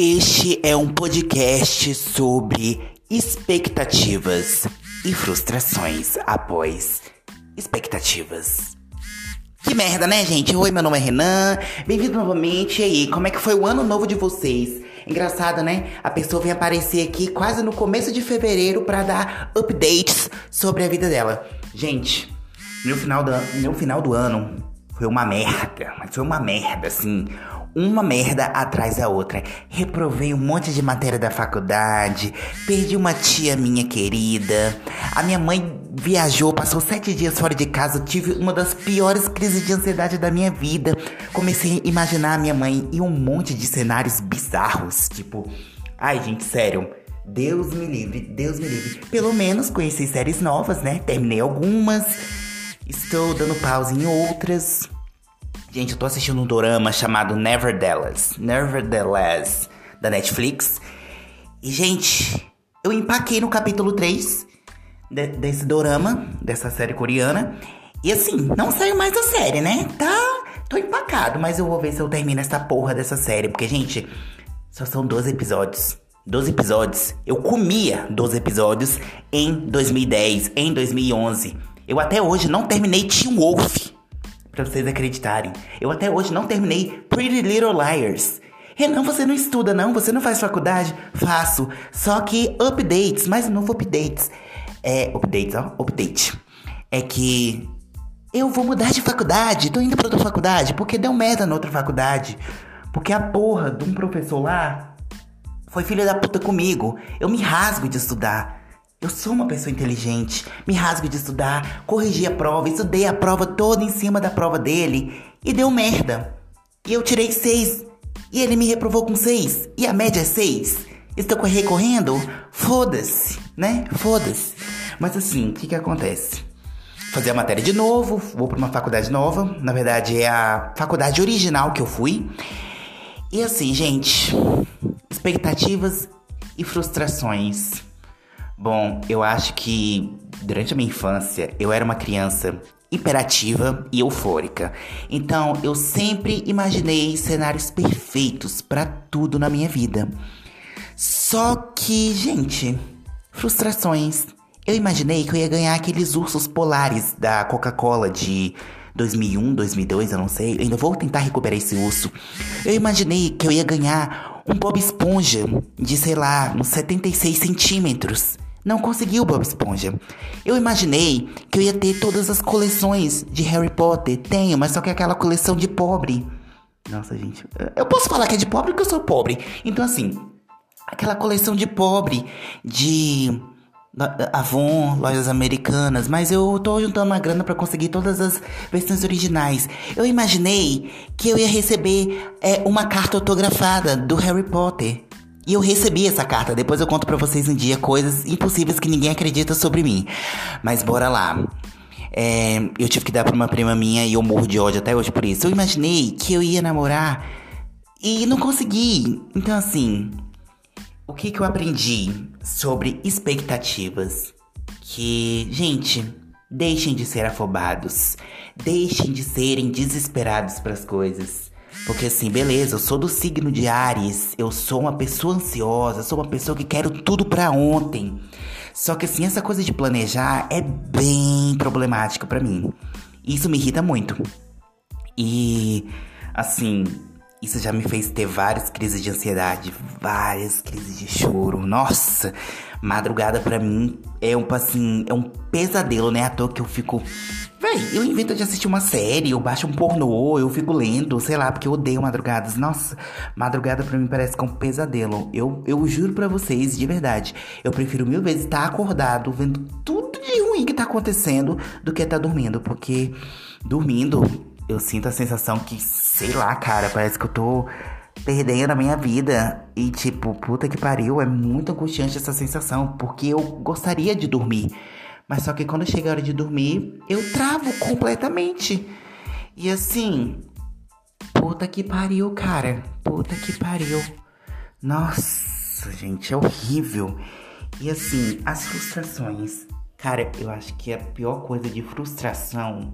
Este é um podcast sobre expectativas e frustrações após expectativas. Que merda, né, gente? Oi, meu nome é Renan. Bem-vindo novamente. E aí, como é que foi o ano novo de vocês? Engraçado, né? A pessoa vem aparecer aqui quase no começo de fevereiro para dar updates sobre a vida dela. Gente, no final do, no final do ano foi uma merda, mas foi uma merda, assim. Uma merda atrás da outra. Reprovei um monte de matéria da faculdade, perdi uma tia minha querida. A minha mãe viajou, passou sete dias fora de casa. Tive uma das piores crises de ansiedade da minha vida. Comecei a imaginar a minha mãe e um monte de cenários bizarros. Tipo, ai, gente, sério. Deus me livre, Deus me livre. Pelo menos conheci séries novas, né? Terminei algumas. Estou dando pausa em outras. Gente, eu tô assistindo um dorama chamado Nevertheless. Nevertheless, da Netflix. E, gente, eu empaquei no capítulo 3 de, desse dorama, dessa série coreana. E assim, não saiu mais da série, né? Tá. Tô empacado, mas eu vou ver se eu termino essa porra dessa série. Porque, gente, só são 12 episódios. 12 episódios. Eu comia 12 episódios em 2010, em 2011. Eu até hoje não terminei Teen Wolf. Pra vocês acreditarem. Eu até hoje não terminei Pretty Little Liars. Renan, você não estuda não? Você não faz faculdade? Faço. Só que updates, mais um novo updates. É, updates, ó, update. É que eu vou mudar de faculdade, tô indo pra outra faculdade, porque deu merda na outra faculdade. Porque a porra de um professor lá foi filha da puta comigo. Eu me rasgo de estudar. Eu sou uma pessoa inteligente, me rasgo de estudar, corrigi a prova, estudei a prova toda em cima da prova dele e deu merda. E eu tirei seis. E ele me reprovou com seis. E a média é seis. Estou recorrendo? Foda-se, né? Foda-se. Mas assim, o que que acontece? Fazer a matéria de novo, vou para uma faculdade nova. Na verdade, é a faculdade original que eu fui. E assim, gente, expectativas e frustrações. Bom, eu acho que durante a minha infância eu era uma criança hiperativa e eufórica. Então, eu sempre imaginei cenários perfeitos para tudo na minha vida. Só que, gente, frustrações. Eu imaginei que eu ia ganhar aqueles ursos polares da Coca-Cola de 2001, 2002, eu não sei. Eu ainda vou tentar recuperar esse urso. Eu imaginei que eu ia ganhar um Bob Esponja de, sei lá, uns 76 centímetros. Não consegui o Bob Esponja. Eu imaginei que eu ia ter todas as coleções de Harry Potter. Tenho, mas só que é aquela coleção de pobre. Nossa, gente. Eu posso falar que é de pobre porque eu sou pobre. Então, assim, aquela coleção de pobre de Avon, lojas americanas, mas eu tô juntando uma grana para conseguir todas as versões originais. Eu imaginei que eu ia receber é, uma carta autografada do Harry Potter. E eu recebi essa carta. Depois eu conto para vocês um dia coisas impossíveis que ninguém acredita sobre mim. Mas bora lá. É, eu tive que dar pra uma prima minha e eu morro de ódio até hoje por isso. Eu imaginei que eu ia namorar e não consegui. Então, assim, o que, que eu aprendi sobre expectativas? Que, gente, deixem de ser afobados, deixem de serem desesperados para as coisas. Porque assim, beleza, eu sou do signo de Ares, eu sou uma pessoa ansiosa, sou uma pessoa que quero tudo para ontem. Só que assim, essa coisa de planejar é bem problemática para mim. Isso me irrita muito. E assim, isso já me fez ter várias crises de ansiedade, várias crises de choro. Nossa, madrugada para mim é um assim, é um pesadelo, né? À toa que eu fico Véi, eu invento de assistir uma série, eu baixo um pornô, eu fico lendo, sei lá, porque eu odeio madrugadas. Nossa, madrugada pra mim parece que é um pesadelo. Eu, eu juro pra vocês, de verdade, eu prefiro mil vezes estar acordado, vendo tudo de ruim que tá acontecendo, do que estar tá dormindo. Porque dormindo, eu sinto a sensação que, sei lá, cara, parece que eu tô perdendo a minha vida. E tipo, puta que pariu, é muito angustiante essa sensação, porque eu gostaria de dormir. Mas só que quando chega a hora de dormir, eu travo completamente. E assim, puta que pariu, cara. Puta que pariu. Nossa, gente, é horrível. E assim, as frustrações. Cara, eu acho que a pior coisa de frustração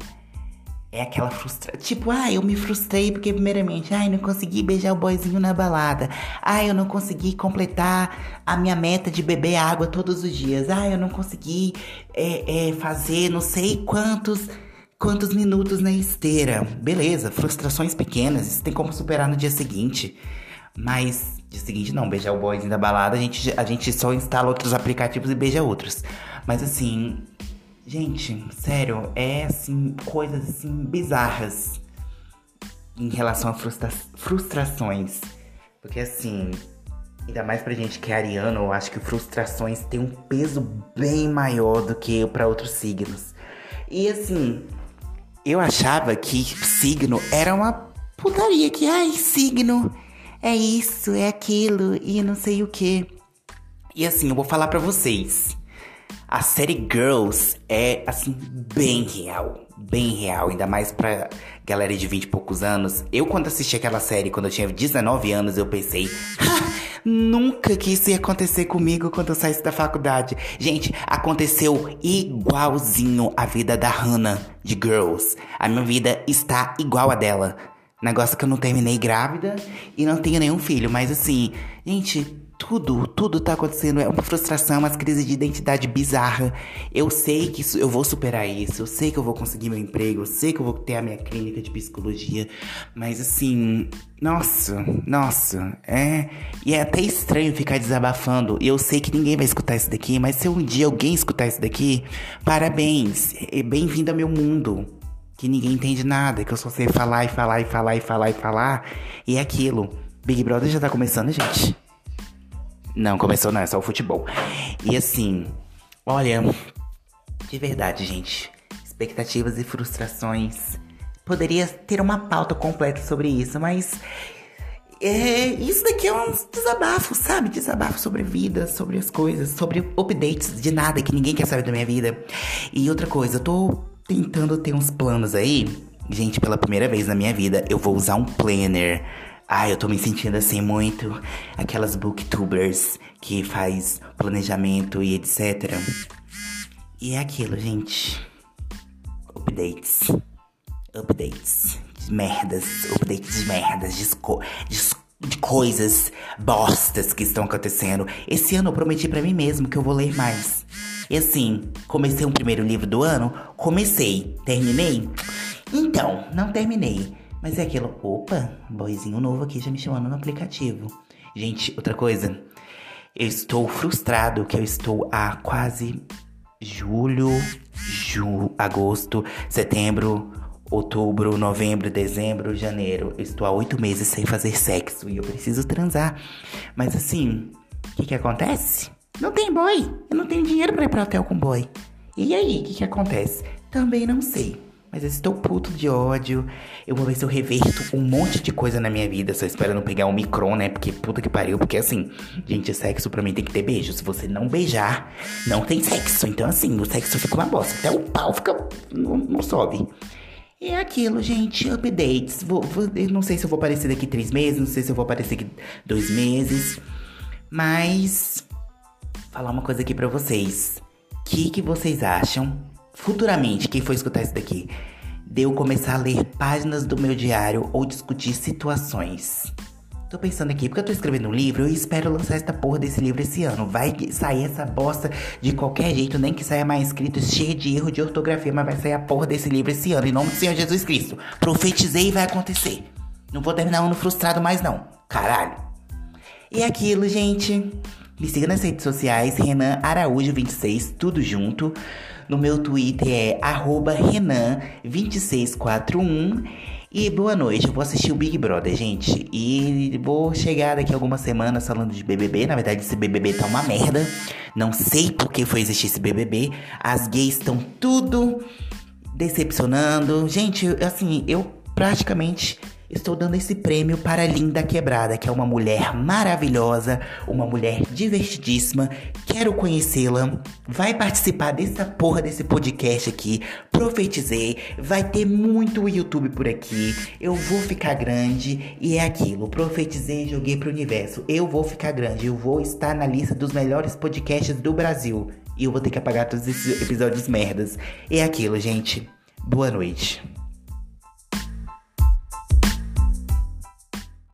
É aquela frustração. Tipo, ah, eu me frustrei porque, primeiramente, ai, não consegui beijar o boyzinho na balada. Ai, eu não consegui completar a minha meta de beber água todos os dias. Ai, eu não consegui é, é, fazer não sei quantos quantos minutos na esteira. Beleza, frustrações pequenas, isso tem como superar no dia seguinte. Mas, dia seguinte não, beijar o boyzinho da balada, a gente, a gente só instala outros aplicativos e beija outros. Mas assim, Gente, sério, é assim, coisas assim bizarras em relação a frustra frustrações. Porque assim, ainda mais pra gente que é ariano, eu acho que frustrações têm um peso bem maior do que para outros signos. E assim, eu achava que signo era uma putaria, que ai, signo é isso, é aquilo e não sei o que. E assim, eu vou falar para vocês. A série Girls é, assim, bem real. Bem real, ainda mais pra galera de 20 e poucos anos. Eu, quando assisti aquela série, quando eu tinha 19 anos, eu pensei. Nunca que isso ia acontecer comigo quando eu saísse da faculdade. Gente, aconteceu igualzinho a vida da Hannah de Girls. A minha vida está igual a dela. Negócio que eu não terminei grávida e não tenho nenhum filho, mas assim, gente, tudo, tudo tá acontecendo. É uma frustração, umas crises de identidade bizarra. Eu sei que isso, eu vou superar isso. Eu sei que eu vou conseguir meu emprego. Eu sei que eu vou ter a minha clínica de psicologia. Mas assim, nossa, nossa, é. E é até estranho ficar desabafando. E eu sei que ninguém vai escutar isso daqui. Mas se um dia alguém escutar isso daqui, parabéns. Bem-vindo ao meu mundo. Que ninguém entende nada. Que eu só sei falar e falar e falar e falar e falar. E é aquilo. Big Brother já tá começando, gente. Não, começou não, é só o futebol. E assim, olha, de verdade, gente, expectativas e frustrações. Poderia ter uma pauta completa sobre isso, mas é, isso daqui é um desabafo, sabe? Desabafo sobre vida, sobre as coisas, sobre updates de nada que ninguém quer saber da minha vida. E outra coisa, eu tô tentando ter uns planos aí. Gente, pela primeira vez na minha vida, eu vou usar um planner Ai, eu tô me sentindo assim muito aquelas booktubers que faz planejamento e etc. E é aquilo, gente. Updates. Updates. De merdas. Updates de merdas. De, de, de coisas bostas que estão acontecendo. Esse ano eu prometi para mim mesmo que eu vou ler mais. E assim, comecei um primeiro livro do ano? Comecei. Terminei? Então, não terminei. Mas é aquilo, opa, boizinho novo aqui já me chamando no aplicativo. Gente, outra coisa, eu estou frustrado que eu estou há quase julho, ju, agosto, setembro, outubro, novembro, dezembro, janeiro. Eu estou há oito meses sem fazer sexo e eu preciso transar. Mas assim, o que que acontece? Não tem boy. Eu não tenho dinheiro para ir para hotel com boy. E aí, o que que acontece? Também não sei. Mas eu estou puto de ódio. Eu vou ver se eu reverto um monte de coisa na minha vida. Só espero não pegar um micron, né? Porque puta que pariu. Porque assim, gente, sexo pra mim tem que ter beijo. Se você não beijar, não tem sexo. Então assim, o sexo fica uma bosta. Até o pau fica. não, não sobe. E é aquilo, gente. Updates. Vou, vou, não sei se eu vou aparecer daqui três meses. Não sei se eu vou aparecer daqui dois meses. Mas. Falar uma coisa aqui pra vocês. O que, que vocês acham futuramente, quem for escutar isso daqui, de eu começar a ler páginas do meu diário ou discutir situações. Tô pensando aqui, porque eu tô escrevendo um livro, eu espero lançar essa porra desse livro esse ano. Vai sair essa bosta de qualquer jeito, nem que saia mais escrito, cheio de erro de ortografia, mas vai sair a porra desse livro esse ano, em nome do Senhor Jesus Cristo. Profetizei e vai acontecer. Não vou terminar o ano frustrado mais não. Caralho. E é aquilo, gente. Me siga nas redes sociais, Renan Araújo26, tudo junto. No meu Twitter é Renan2641. E boa noite, eu vou assistir o Big Brother, gente. E vou chegar daqui algumas semanas falando de BBB. Na verdade, esse BBB tá uma merda. Não sei por que foi existir esse BBB. As gays estão tudo decepcionando. Gente, assim, eu praticamente estou dando esse prêmio para Linda Quebrada, que é uma mulher maravilhosa, uma mulher divertidíssima. Quero conhecê-la. Vai participar dessa porra desse podcast aqui. Profetizei. Vai ter muito YouTube por aqui. Eu vou ficar grande e é aquilo. Profetizei e joguei pro universo. Eu vou ficar grande. Eu vou estar na lista dos melhores podcasts do Brasil. E eu vou ter que apagar todos esses episódios merdas. É aquilo, gente. Boa noite.